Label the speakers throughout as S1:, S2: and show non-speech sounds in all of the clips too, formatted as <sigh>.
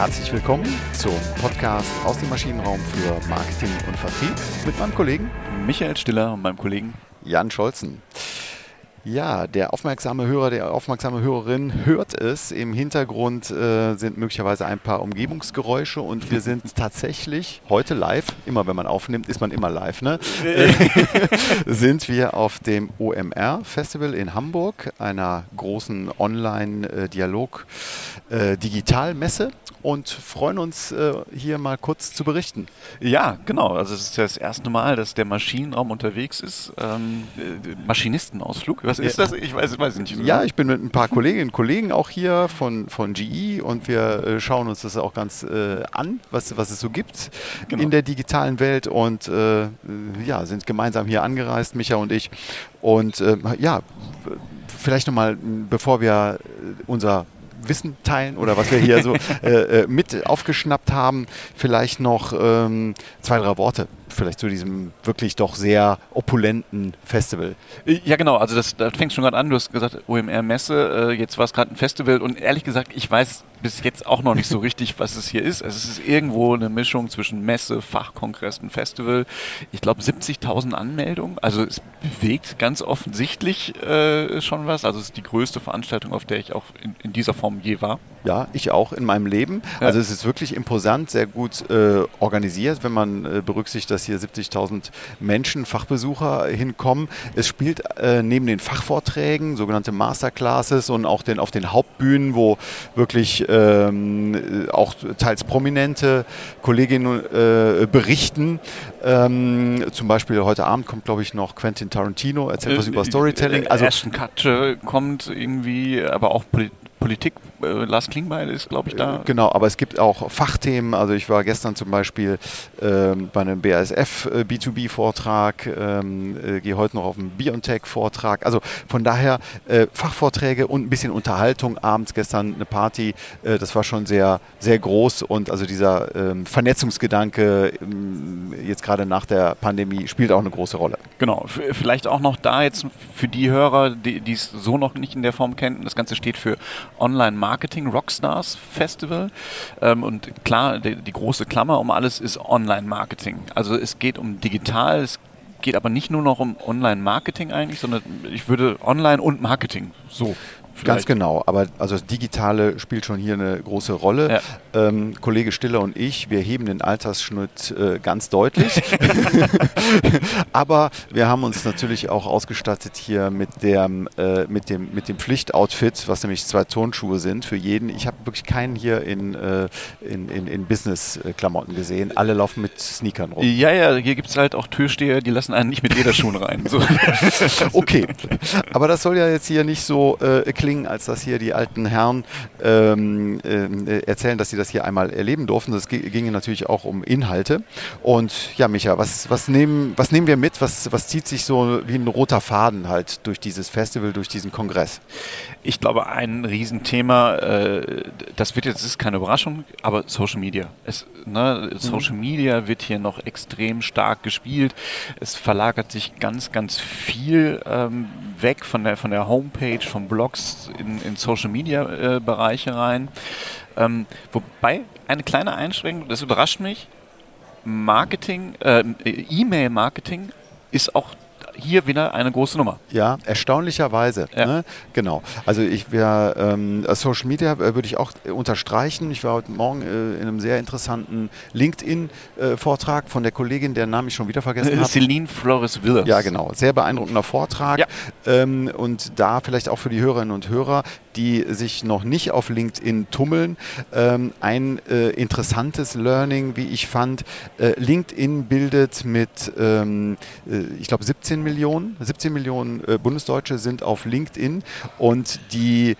S1: Herzlich willkommen zum Podcast aus dem Maschinenraum für Marketing und Vertrieb mit meinem Kollegen
S2: Michael Stiller und meinem Kollegen
S1: Jan Scholzen. Ja, der aufmerksame Hörer, der aufmerksame Hörerin hört es. Im Hintergrund äh, sind möglicherweise ein paar Umgebungsgeräusche und wir sind <laughs> tatsächlich heute live. Immer wenn man aufnimmt, ist man immer live, ne? <laughs> <laughs> sind wir auf dem OMR Festival in Hamburg, einer großen Online-Dialog-Digitalmesse äh, und freuen uns, äh, hier mal kurz zu berichten.
S2: Ja, genau. Also es ist das erste Mal, dass der Maschinenraum unterwegs ist. Ähm, äh, Maschinistenausflug. Was ist das? Ich weiß, weiß nicht.
S1: Ja, ich bin mit ein paar Kolleginnen und Kollegen auch hier von, von GE und wir äh, schauen uns das auch ganz äh, an, was, was es so gibt genau. in der digitalen Welt und äh, ja, sind gemeinsam hier angereist, Micha und ich. Und äh, ja, vielleicht nochmal, bevor wir unser Wissen teilen oder was wir hier so <laughs> äh, äh, mit aufgeschnappt haben, vielleicht noch ähm, zwei, drei Worte vielleicht zu diesem wirklich doch sehr opulenten Festival.
S2: Ja, genau. Also das, das fängt schon gerade an. Du hast gesagt, OMR-Messe. Äh, jetzt war es gerade ein Festival. Und ehrlich gesagt, ich weiß bis jetzt auch noch nicht so richtig, was es hier ist. Also es ist irgendwo eine Mischung zwischen Messe, Fachkongress und Festival. Ich glaube 70.000 Anmeldungen. Also es bewegt ganz offensichtlich äh, schon was. Also es ist die größte Veranstaltung, auf der ich auch in, in dieser Form je war.
S1: Ja, ich auch in meinem Leben. Ja. Also es ist wirklich imposant, sehr gut äh, organisiert, wenn man äh, berücksichtigt, dass hier 70.000 Menschen, Fachbesucher hinkommen. Es spielt äh, neben den Fachvorträgen sogenannte Masterclasses und auch den, auf den Hauptbühnen, wo wirklich ähm, auch teils prominente Kolleginnen äh, berichten. Ähm, zum Beispiel heute Abend kommt, glaube ich, noch Quentin Tarantino, erzählt was äh, über Storytelling.
S2: Also Ashton Kutcher kommt irgendwie, aber auch Politik äh, Lars Klingbeil ist, glaube ich, da. Äh,
S1: genau, aber es gibt auch Fachthemen. Also ich war gestern zum Beispiel ähm, bei einem BASF äh, B2B-Vortrag, ähm, äh, gehe heute noch auf einen BioNTech-Vortrag. Also von daher äh, Fachvorträge und ein bisschen Unterhaltung. Abends gestern eine Party. Äh, das war schon sehr, sehr groß und also dieser ähm, Vernetzungsgedanke ähm, jetzt gerade nach der Pandemie spielt auch eine große Rolle.
S2: Genau, vielleicht auch noch da jetzt für die Hörer, die es so noch nicht in der Form kennen. Das Ganze steht für Online-Marketing Rockstars Festival. Ähm, und klar, die, die große Klammer um alles ist Online-Marketing. Also es geht um digital, es geht aber nicht nur noch um Online-Marketing eigentlich, sondern ich würde Online und Marketing so
S1: Ganz genau, aber also das Digitale spielt schon hier eine große Rolle. Ja. Ähm, Kollege Stiller und ich, wir heben den Altersschnitt äh, ganz deutlich. <laughs> <laughs> aber wir haben uns natürlich auch ausgestattet hier mit, dem, äh, mit, dem, mit dem Pflichtoutfit, was nämlich zwei Turnschuhe sind für jeden. Ich habe wirklich keinen hier in, äh, in, in, in Business-Klamotten gesehen. Alle laufen mit Sneakern rum.
S2: Ja, ja, hier gibt es halt auch Türsteher, die lassen einen nicht mit Lederschuhen rein. So. <laughs>
S1: okay, aber das soll ja jetzt hier nicht so äh, klingen klingen, als dass hier die alten Herren ähm, äh, erzählen, dass sie das hier einmal erleben durften. Das ginge natürlich auch um Inhalte. Und ja, Micha, was, was, nehmen, was nehmen wir mit? Was, was zieht sich so wie ein roter Faden halt durch dieses Festival, durch diesen Kongress?
S2: Ich glaube, ein Riesenthema, äh, das wird jetzt, das ist keine Überraschung, aber Social Media. Es, ne, Social mhm. Media wird hier noch extrem stark gespielt. Es verlagert sich ganz, ganz viel ähm, weg von der, von der Homepage, von Blogs in, in Social Media äh, Bereiche rein. Ähm, wobei eine kleine Einschränkung, das überrascht mich, Marketing, äh, E-Mail-Marketing ist auch hier wieder eine große Nummer.
S1: Ja, erstaunlicherweise. Ja. Ne? Genau. Also ich wäre ähm, Social Media äh, würde ich auch unterstreichen. Ich war heute Morgen äh, in einem sehr interessanten LinkedIn-Vortrag von der Kollegin, deren Namen ich schon wieder vergessen <laughs> habe.
S2: Celine Flores Willers.
S1: Ja, genau. Sehr beeindruckender Vortrag. Ja. Ähm, und da vielleicht auch für die Hörerinnen und Hörer, die sich noch nicht auf LinkedIn tummeln, ähm, ein äh, interessantes Learning, wie ich fand. Äh, LinkedIn bildet mit, ähm, äh, ich glaube, 17 Millionen, 17 Millionen äh, Bundesdeutsche sind auf LinkedIn und die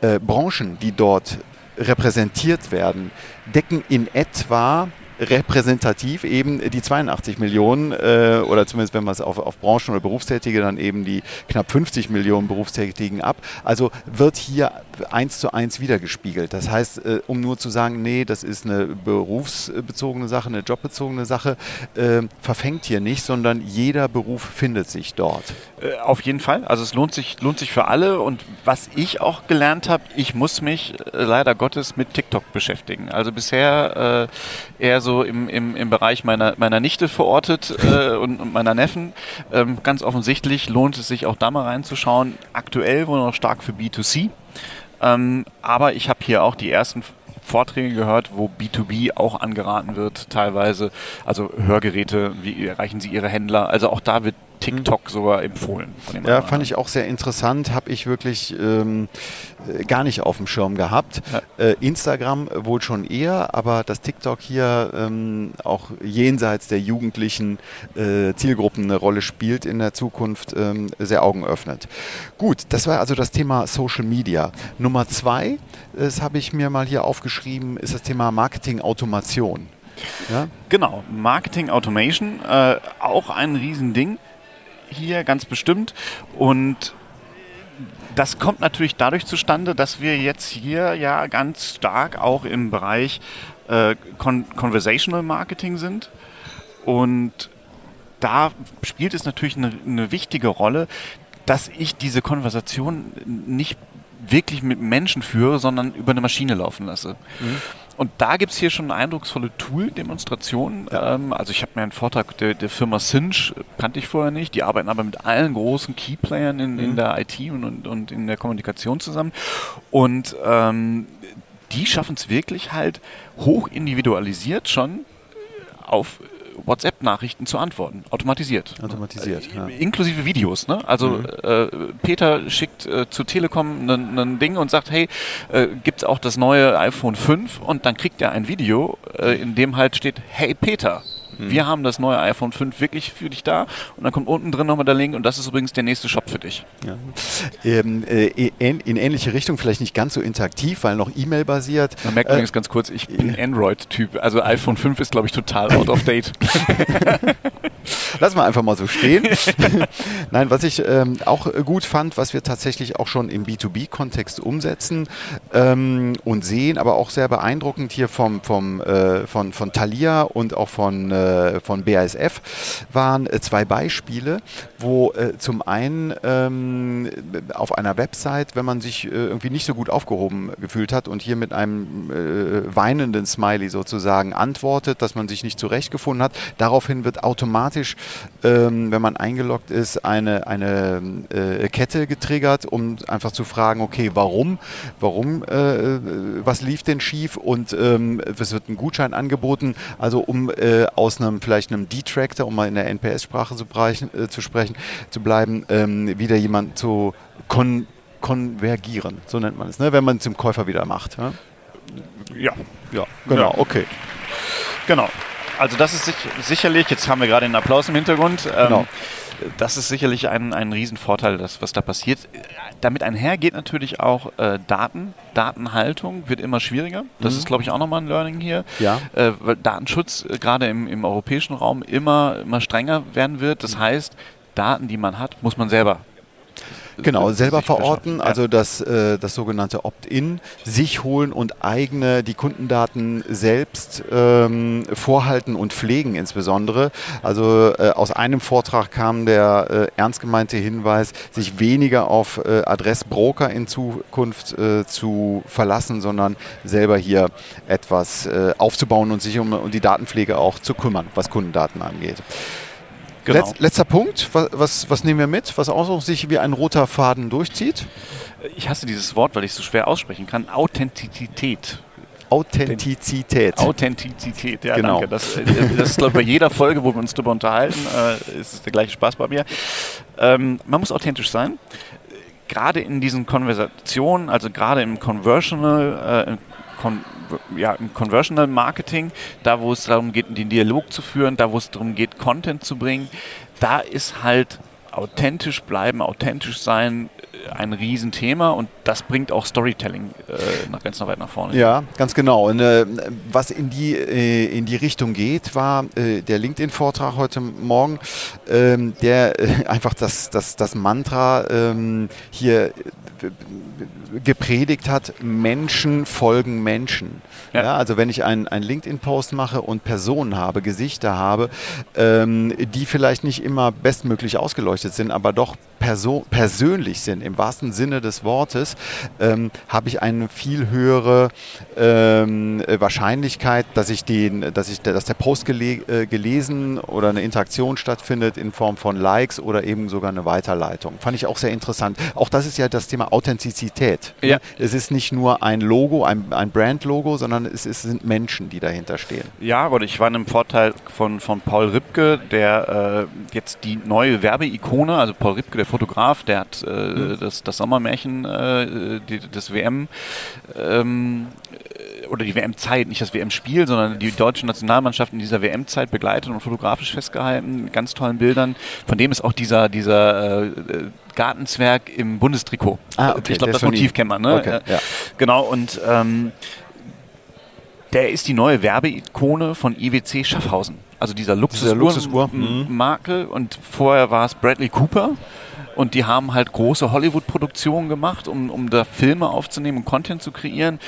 S1: äh, Branchen, die dort repräsentiert werden, decken in etwa repräsentativ eben die 82 Millionen äh, oder zumindest wenn man es auf, auf Branchen- oder Berufstätige dann eben die knapp 50 Millionen Berufstätigen ab. Also wird hier eins zu eins wiedergespiegelt. Das heißt, äh, um nur zu sagen, nee, das ist eine berufsbezogene Sache, eine jobbezogene Sache, äh, verfängt hier nicht, sondern jeder Beruf findet sich dort.
S2: Äh, auf jeden Fall. Also es lohnt sich, lohnt sich für alle. Und was ich auch gelernt habe, ich muss mich äh, leider Gottes mit TikTok beschäftigen. Also bisher äh, eher so im, im, im Bereich meiner, meiner Nichte verortet äh, und, und, meiner Neffen. Ähm, ganz offensichtlich lohnt es sich auch da mal reinzuschauen. Aktuell wohl noch stark für B2C. Ähm, aber ich habe hier auch die ersten Vorträge gehört, wo B2B auch angeraten wird, teilweise. Also Hörgeräte, wie erreichen Sie Ihre Händler? Also auch da wird TikTok sogar empfohlen.
S1: ja, fand ich auch sehr interessant. Habe ich wirklich ähm, äh, gar nicht auf dem Schirm gehabt. Ja. Äh, Instagram wohl schon eher, aber dass TikTok hier ähm, auch jenseits der jugendlichen äh, Zielgruppen eine Rolle spielt in der Zukunft, ähm, sehr Augen öffnet. Gut, das war also das Thema Social Media. Nummer zwei, das habe ich mir mal hier aufgeschrieben, ist das Thema Marketing Automation.
S2: Ja? Genau, Marketing Automation, äh, auch ein Riesending hier ganz bestimmt. Und das kommt natürlich dadurch zustande, dass wir jetzt hier ja ganz stark auch im Bereich äh, Con Conversational Marketing sind. Und da spielt es natürlich eine, eine wichtige Rolle, dass ich diese Konversation nicht wirklich mit Menschen führe, sondern über eine Maschine laufen lasse. Mhm. Und da gibt es hier schon eindrucksvolle Tool-Demonstration. Ja. Ähm, also ich habe mir einen Vortrag der, der, Firma Cinch, kannte ich vorher nicht, die arbeiten aber mit allen großen Keyplayern in, mhm. in der IT und, und in der Kommunikation zusammen. Und ähm, die schaffen es wirklich halt hoch individualisiert schon auf WhatsApp-Nachrichten zu antworten, automatisiert.
S1: Automatisiert,
S2: äh, ja. Inklusive Videos. Ne? Also mhm. äh, Peter schickt äh, zu Telekom ein Ding und sagt, hey, äh, gibt es auch das neue iPhone 5? Und dann kriegt er ein Video, äh, in dem halt steht, hey Peter, Mhm. Wir haben das neue iPhone 5 wirklich für dich da und dann kommt unten drin nochmal der Link und das ist übrigens der nächste Shop für dich. Ja.
S1: Ähm, äh, in, in, ähnliche Richtung, vielleicht nicht ganz so interaktiv, weil noch E-Mail basiert.
S2: Man merkt äh, übrigens ganz kurz, ich bin Android-Typ. Also iPhone 5 ist, glaube ich, total out of date. <laughs>
S1: Lass mal einfach mal so stehen. <laughs> Nein, was ich ähm, auch gut fand, was wir tatsächlich auch schon im B2B-Kontext umsetzen ähm, und sehen, aber auch sehr beeindruckend hier vom, vom, äh, von, von Thalia und auch von äh, äh, von BASF waren äh, zwei Beispiele, wo äh, zum einen ähm, auf einer Website, wenn man sich irgendwie nicht so gut aufgehoben gefühlt hat und hier mit einem weinenden Smiley sozusagen antwortet, dass man sich nicht zurechtgefunden hat, daraufhin wird automatisch, ähm, wenn man eingeloggt ist, eine, eine Kette getriggert, um einfach zu fragen, okay, warum, warum, was lief denn schief und ähm, es wird ein Gutschein angeboten, also um aus einem vielleicht einem Detractor, um mal in der NPS-Sprache zu, äh, zu, sprechen, zu bleiben, ähm, wieder jemanden zu kon konvergieren, so nennt man es, ne? wenn man es zum Käufer wieder macht. Ja,
S2: ja, ja genau, ja. okay. Genau. Also das ist sich, sicherlich, jetzt haben wir gerade einen Applaus im Hintergrund. Ähm, genau das ist sicherlich ein, ein Riesenvorteil, das, was da passiert. Damit einher geht natürlich auch äh, Daten. Datenhaltung wird immer schwieriger. Das mhm. ist, glaube ich, auch nochmal ein Learning hier.
S1: Ja.
S2: Äh, weil Datenschutz äh, gerade im, im europäischen Raum immer, immer strenger werden wird. Das heißt, Daten, die man hat, muss man selber
S1: Genau, selber verorten, also das, äh, das sogenannte Opt-in, sich holen und eigene, die Kundendaten selbst ähm, vorhalten und pflegen insbesondere. Also äh, aus einem Vortrag kam der äh, ernst gemeinte Hinweis, sich weniger auf äh, Adressbroker in Zukunft äh, zu verlassen, sondern selber hier etwas äh, aufzubauen und sich um, um die Datenpflege auch zu kümmern, was Kundendaten angeht. Genau. Letz, letzter Punkt, was, was, was, nehmen wir mit, was auch sich wie ein roter Faden durchzieht?
S2: Ich hasse dieses Wort, weil ich es so schwer aussprechen kann. Authentizität.
S1: Authentizität.
S2: Authentizität, ja, genau. danke. Das, äh, das ist, glaube ich, bei jeder Folge, wo wir uns darüber unterhalten, äh, ist der gleiche Spaß bei mir. Ähm, man muss authentisch sein. Gerade in diesen Konversationen, also gerade im Conversional, äh, Con ja, im Conversional Marketing, da wo es darum geht, den Dialog zu führen, da wo es darum geht, Content zu bringen, da ist halt authentisch bleiben, authentisch sein, ein Riesenthema und das bringt auch Storytelling äh, nach, ganz weit nach vorne.
S1: Ja, ganz genau. Und, äh, was in die, äh, in die Richtung geht, war äh, der LinkedIn-Vortrag heute Morgen, ähm, der äh, einfach das, das, das Mantra ähm, hier äh, gepredigt hat, Menschen folgen Menschen. Ja. ja also wenn ich einen, einen LinkedIn-Post mache und Personen habe, Gesichter habe, ähm, die vielleicht nicht immer bestmöglich ausgeleuchtet sind, aber doch perso persönlich sind, im wahrsten Sinne des Wortes, ähm, habe ich eine viel höhere ähm, Wahrscheinlichkeit, dass ich den, dass ich, dass der Post gele äh, gelesen oder eine Interaktion stattfindet in Form von Likes oder eben sogar eine Weiterleitung. Fand ich auch sehr interessant. Auch das ist ja das Thema Authentizität. Ja. Es ist nicht nur ein Logo, ein, ein Brand-Logo, sondern es, es, sind Menschen, die dahinter stehen.
S2: Ja, und ich war in einem Vorteil von, von Paul Ripke, der äh, jetzt die neue Werbeikone, also Paul Ripke, der Fotograf, der hat äh, mhm. Das, das Sommermärchen, äh, die, das WM ähm, oder die WM-Zeit, nicht das WM-Spiel, sondern die deutsche Nationalmannschaft in dieser WM-Zeit begleitet und fotografisch festgehalten, mit ganz tollen Bildern. Von dem ist auch dieser, dieser äh, Gartenzwerg im Bundestrikot. Ah, okay. Ich glaube, das Motiv kennt man. Ne? Okay, ja. Genau, und ähm, der ist die neue Werbeikone von IWC Schaffhausen. Also dieser Luxus-Marke. Luxus mhm. und vorher war es Bradley Cooper. Und die haben halt große Hollywood-Produktionen gemacht, um, um da Filme aufzunehmen und Content zu kreieren.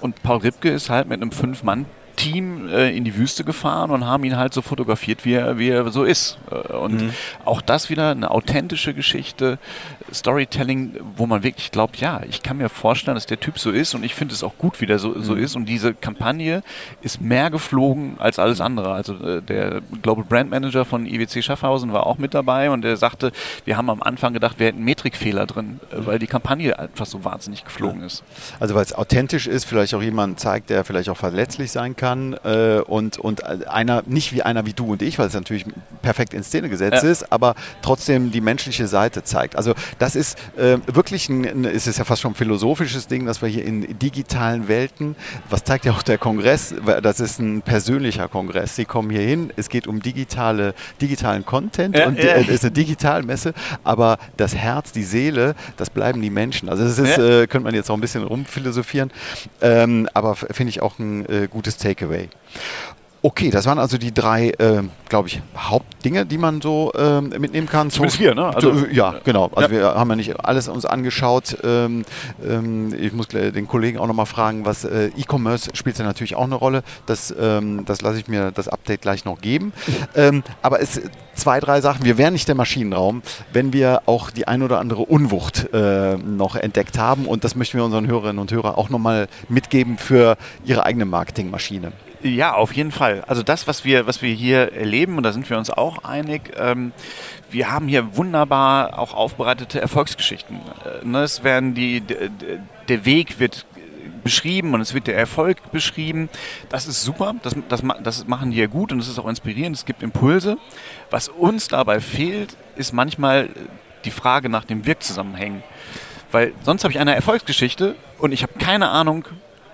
S2: Und Paul Ripke ist halt mit einem Fünf-Mann Team äh, in die Wüste gefahren und haben ihn halt so fotografiert, wie er, wie er so ist. Äh, und mhm. auch das wieder eine authentische Geschichte, Storytelling, wo man wirklich glaubt, ja, ich kann mir vorstellen, dass der Typ so ist und ich finde es auch gut, wie der so, so mhm. ist. Und diese Kampagne ist mehr geflogen als alles andere. Also äh, der Global Brand Manager von IWC Schaffhausen war auch mit dabei und er sagte, wir haben am Anfang gedacht, wir hätten Metrikfehler drin, äh, weil die Kampagne einfach so wahnsinnig geflogen ist.
S1: Also weil es authentisch ist, vielleicht auch jemand zeigt, der vielleicht auch verletzlich sein kann äh, und, und einer, nicht wie einer wie du und ich, weil es natürlich perfekt in Szene gesetzt ja. ist, aber trotzdem die menschliche Seite zeigt. Also das ist äh, wirklich ein, ein, ist es ja fast schon ein philosophisches Ding, dass wir hier in digitalen Welten, was zeigt ja auch der Kongress, das ist ein persönlicher Kongress. Sie kommen hier hin, es geht um digitale, digitalen Content ja, und es ja. ist eine Digitalmesse, aber das Herz, die Seele, das bleiben die Menschen. Also das ist, ja. äh, könnte man jetzt auch ein bisschen rumphilosophieren, ähm, aber finde ich auch ein äh, gutes Takeaway. Okay, das waren also die drei, äh, glaube ich, Hauptdinge, die man so äh, mitnehmen kann.
S2: Zumindest wir, ne?
S1: Also, ja, genau. Also ja. wir haben ja nicht alles uns angeschaut. Ähm, ähm, ich muss den Kollegen auch nochmal fragen, was äh, E-Commerce spielt ja natürlich auch eine Rolle. Das, ähm, das lasse ich mir das Update gleich noch geben. Ähm, aber es zwei, drei Sachen. Wir wären nicht der Maschinenraum, wenn wir auch die ein oder andere Unwucht äh, noch entdeckt haben. Und das möchten wir unseren Hörerinnen und Hörern auch nochmal mitgeben für ihre eigene Marketingmaschine.
S2: Ja, auf jeden Fall. Also das, was wir, was wir hier erleben, und da sind wir uns auch einig, ähm, wir haben hier wunderbar auch aufbereitete Erfolgsgeschichten. Äh, ne, es werden die, der Weg wird beschrieben und es wird der Erfolg beschrieben. Das ist super, das, das, das machen die ja gut und es ist auch inspirierend, es gibt Impulse. Was uns dabei fehlt, ist manchmal die Frage nach dem Wirkzusammenhängen. Weil sonst habe ich eine Erfolgsgeschichte und ich habe keine Ahnung,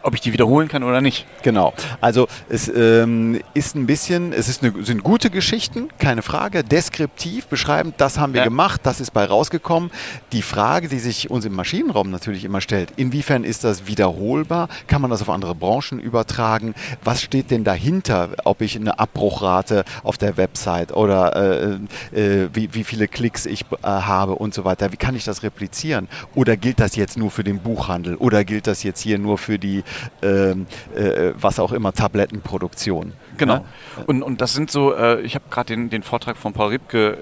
S2: ob ich die wiederholen kann oder nicht.
S1: Genau. Also es ähm, ist ein bisschen, es ist eine, sind gute Geschichten, keine Frage, deskriptiv beschreibend, das haben wir ja. gemacht, das ist bei rausgekommen. Die Frage, die sich uns im Maschinenraum natürlich immer stellt, inwiefern ist das wiederholbar? Kann man das auf andere Branchen übertragen? Was steht denn dahinter, ob ich eine Abbruchrate auf der Website oder äh, äh, wie, wie viele Klicks ich äh, habe und so weiter? Wie kann ich das replizieren? Oder gilt das jetzt nur für den Buchhandel? Oder gilt das jetzt hier nur für die ähm, äh, was auch immer, Tablettenproduktion.
S2: Genau. Ne? Und, und das sind so, äh, ich habe gerade den, den Vortrag von Paul Ripke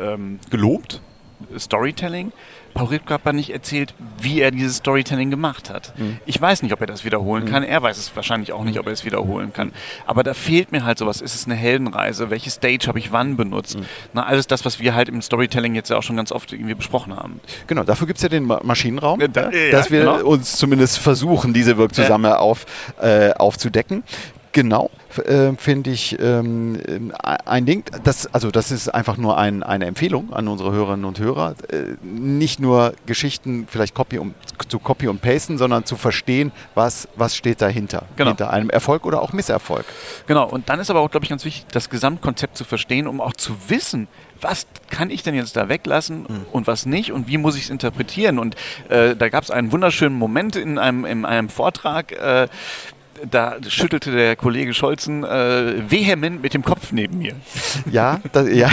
S2: äh, ähm, gelobt, Storytelling. Paul hat nicht erzählt, wie er dieses Storytelling gemacht hat. Mhm. Ich weiß nicht, ob er das wiederholen mhm. kann. Er weiß es wahrscheinlich auch nicht, ob er es wiederholen kann. Aber da fehlt mir halt sowas. Ist es eine Heldenreise? Welche Stage habe ich wann benutzt? Mhm. Na, alles das, was wir halt im Storytelling jetzt ja auch schon ganz oft irgendwie besprochen haben.
S1: Genau, dafür gibt es ja den Maschinenraum, da, ja, dass wir genau. uns zumindest versuchen, diese Wirkzusammenhänge ja. auf, äh, aufzudecken. Genau, äh, finde ich ähm, ein Ding. Das, also das ist einfach nur ein, eine Empfehlung an unsere Hörerinnen und Hörer. Äh, nicht nur Geschichten vielleicht copy und, zu copy und pasten, sondern zu verstehen, was, was steht dahinter. Genau. Hinter einem Erfolg oder auch Misserfolg.
S2: Genau, und dann ist aber auch, glaube ich, ganz wichtig, das Gesamtkonzept zu verstehen, um auch zu wissen, was kann ich denn jetzt da weglassen mhm. und was nicht und wie muss ich es interpretieren? Und äh, da gab es einen wunderschönen Moment in einem, in einem Vortrag. Da schüttelte der Kollege Scholzen äh, vehement mit dem Kopf neben mir.
S1: Ja, das, ja.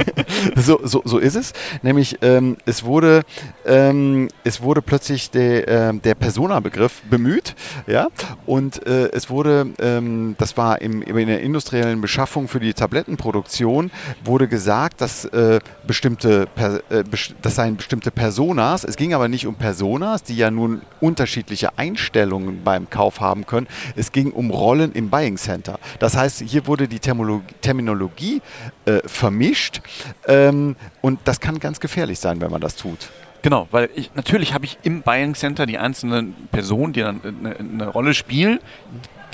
S1: <laughs> so, so, so ist es. Nämlich, ähm, es, wurde, ähm, es wurde plötzlich de, äh, der Persona-Begriff bemüht. Ja? Und äh, es wurde, ähm, das war im, in der industriellen Beschaffung für die Tablettenproduktion, wurde gesagt, dass, äh, bestimmte, per, äh, das seien bestimmte Personas. Es ging aber nicht um Personas, die ja nun unterschiedliche Einstellungen beim Kauf haben können. Es ging um Rollen im Buying Center. Das heißt, hier wurde die Terminologie äh, vermischt ähm, und das kann ganz gefährlich sein, wenn man das tut.
S2: Genau, weil ich, natürlich habe ich im Buying Center die einzelnen Personen, die dann eine, eine Rolle spielen,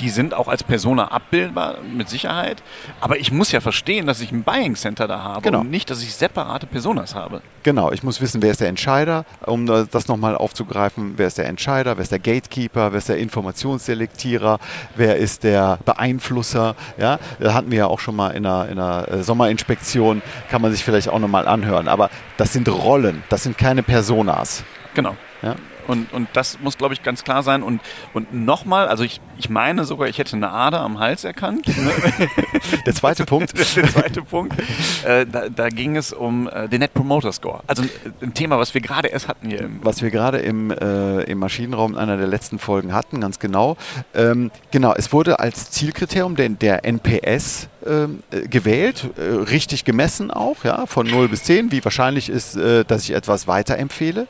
S2: die sind auch als Persona abbildbar, mit Sicherheit. Aber ich muss ja verstehen, dass ich ein Buying Center da habe genau. und nicht, dass ich separate Personas habe.
S1: Genau, ich muss wissen, wer ist der Entscheider, um das nochmal aufzugreifen, wer ist der Entscheider, wer ist der Gatekeeper, wer ist der Informationsselektierer, wer ist der Beeinflusser. Ja, da hatten wir ja auch schon mal in einer, in einer äh, Sommerinspektion, kann man sich vielleicht auch nochmal anhören. Aber das sind Rollen, das sind keine Personas.
S2: Genau. Ja? Und, und das muss, glaube ich, ganz klar sein. Und, und nochmal, also ich, ich meine sogar, ich hätte eine Ader am Hals erkannt. Ne? <laughs>
S1: Der zweite Punkt. <laughs>
S2: Der zweite Punkt. Äh, da, da, ging es um äh, den Net Promoter Score. Also ein, ein Thema, was wir gerade erst hatten hier. Im
S1: was wir gerade im, äh, im Maschinenraum in einer der letzten Folgen hatten, ganz genau. Ähm, genau, es wurde als Zielkriterium der, der NPS ähm, äh, gewählt, äh, richtig gemessen auch, ja, von 0 bis 10, wie wahrscheinlich ist, äh, dass ich etwas weiterempfehle.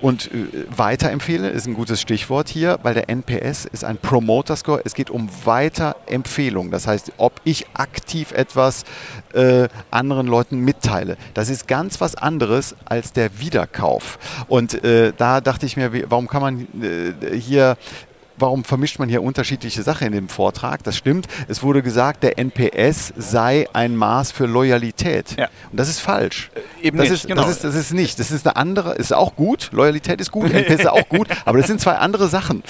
S1: Und äh, weiterempfehle ist ein gutes Stichwort hier, weil der NPS ist ein Promoter Score. Es geht um Weiterempfehlung. Das heißt, ob ich aktiv etwas äh, anderen Leuten mitteile. Das ist ganz was anderes als der Wiederkauf. Und äh, da dachte ich mir, warum kann man hier warum vermischt man hier unterschiedliche Sachen in dem Vortrag? Das stimmt. Es wurde gesagt, der NPS sei ein Maß für Loyalität. Ja. Und das ist falsch. Äh, eben das, nicht, ist, genau. das, ist, das ist nicht. Das ist eine andere, ist auch gut. Loyalität ist gut, NPS ist auch gut, aber das sind zwei andere Sachen.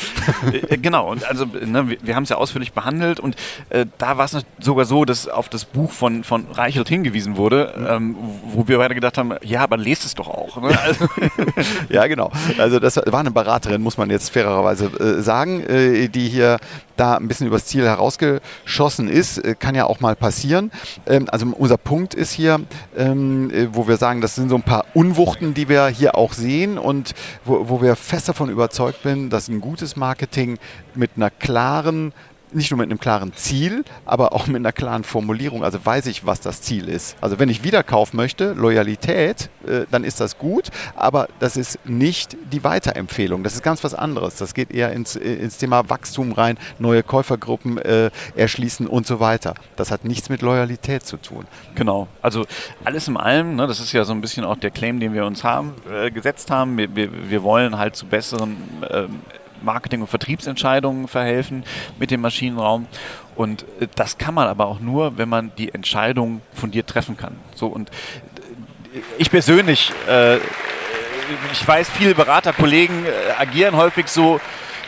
S2: Äh, genau. Und also, ne, wir, wir haben es ja ausführlich behandelt und äh, da war es sogar so, dass auf das Buch von, von Reichelt hingewiesen wurde, mhm. ähm, wo wir beide gedacht haben, ja, aber lest es doch auch. Ne?
S1: Also <laughs> ja, genau. Also das war eine Beraterin, muss man jetzt fairerweise äh, sagen äh, die hier da ein bisschen übers Ziel herausgeschossen ist. Äh, kann ja auch mal passieren. Ähm, also unser Punkt ist hier, ähm, äh, wo wir sagen, das sind so ein paar Unwuchten, die wir hier auch sehen und wo, wo wir fest davon überzeugt sind, dass ein gutes Marketing mit einer klaren nicht nur mit einem klaren Ziel, aber auch mit einer klaren Formulierung. Also weiß ich, was das Ziel ist. Also wenn ich Wiederkauf möchte, Loyalität, äh, dann ist das gut, aber das ist nicht die Weiterempfehlung. Das ist ganz was anderes. Das geht eher ins, äh, ins Thema Wachstum rein, neue Käufergruppen äh, erschließen und so weiter. Das hat nichts mit Loyalität zu tun.
S2: Genau. Also alles in allem, ne, das ist ja so ein bisschen auch der Claim, den wir uns haben, äh, gesetzt haben. Wir, wir, wir wollen halt zu besseren ähm, Marketing- und Vertriebsentscheidungen verhelfen mit dem Maschinenraum. Und äh, das kann man aber auch nur, wenn man die Entscheidung von dir treffen kann. So und äh, ich persönlich, äh, ich weiß, viele Beraterkollegen äh, agieren häufig so,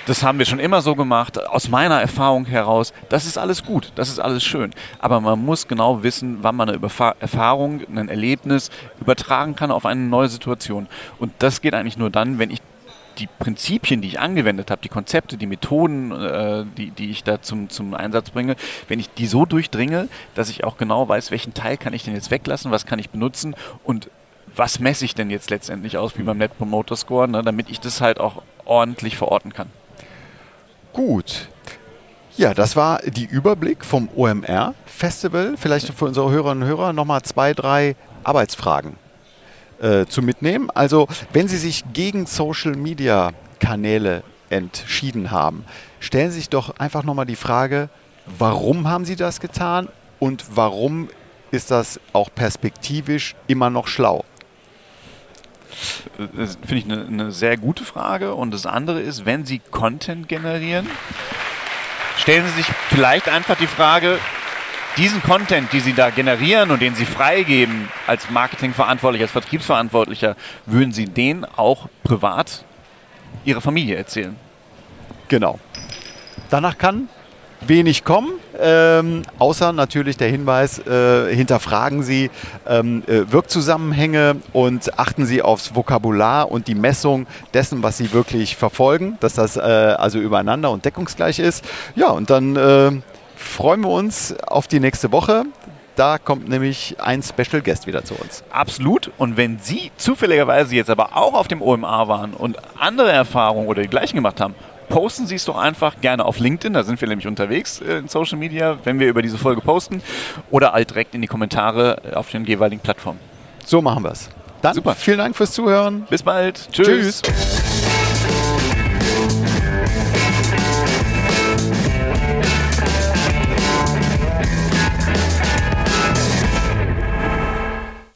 S2: das haben wir schon immer so gemacht, aus meiner Erfahrung heraus, das ist alles gut, das ist alles schön. Aber man muss genau wissen, wann man eine Erfahrung, ein Erlebnis übertragen kann auf eine neue Situation. Und das geht eigentlich nur dann, wenn ich die Prinzipien, die ich angewendet habe, die Konzepte, die Methoden, äh, die, die ich da zum, zum Einsatz bringe, wenn ich die so durchdringe, dass ich auch genau weiß, welchen Teil kann ich denn jetzt weglassen, was kann ich benutzen und was messe ich denn jetzt letztendlich aus, wie beim Net Promoter Score, ne, damit ich das halt auch ordentlich verorten kann.
S1: Gut. Ja, das war die Überblick vom OMR Festival. Vielleicht für unsere Hörerinnen und Hörer nochmal zwei, drei Arbeitsfragen äh, zu mitnehmen. Also wenn Sie sich gegen Social-Media-Kanäle entschieden haben, stellen Sie sich doch einfach nochmal die Frage, warum haben Sie das getan und warum ist das auch perspektivisch immer noch schlau?
S2: Das finde ich eine, eine sehr gute Frage. Und das andere ist, wenn Sie Content generieren, stellen Sie sich vielleicht einfach die Frage, diesen Content, die Sie da generieren und den Sie freigeben als Marketingverantwortlicher, als Vertriebsverantwortlicher, würden Sie den auch privat Ihrer Familie erzählen?
S1: Genau. Danach kann wenig kommen, ähm, außer natürlich der Hinweis, äh, hinterfragen Sie ähm, äh, Wirkzusammenhänge und achten Sie aufs Vokabular und die Messung dessen, was Sie wirklich verfolgen, dass das äh, also übereinander und deckungsgleich ist. Ja, und dann äh, freuen wir uns auf die nächste Woche. Da kommt nämlich ein Special Guest wieder zu uns.
S2: Absolut. Und wenn Sie zufälligerweise jetzt aber auch auf dem OMA waren und andere Erfahrungen oder die gleichen gemacht haben, posten Sie es doch einfach gerne auf LinkedIn, da sind wir nämlich unterwegs äh, in Social Media, wenn wir über diese Folge posten, oder halt direkt in die Kommentare auf den jeweiligen Plattformen.
S1: So machen wir es. Dann Super. vielen Dank fürs Zuhören.
S2: Bis bald. Tschüss. Tschüss.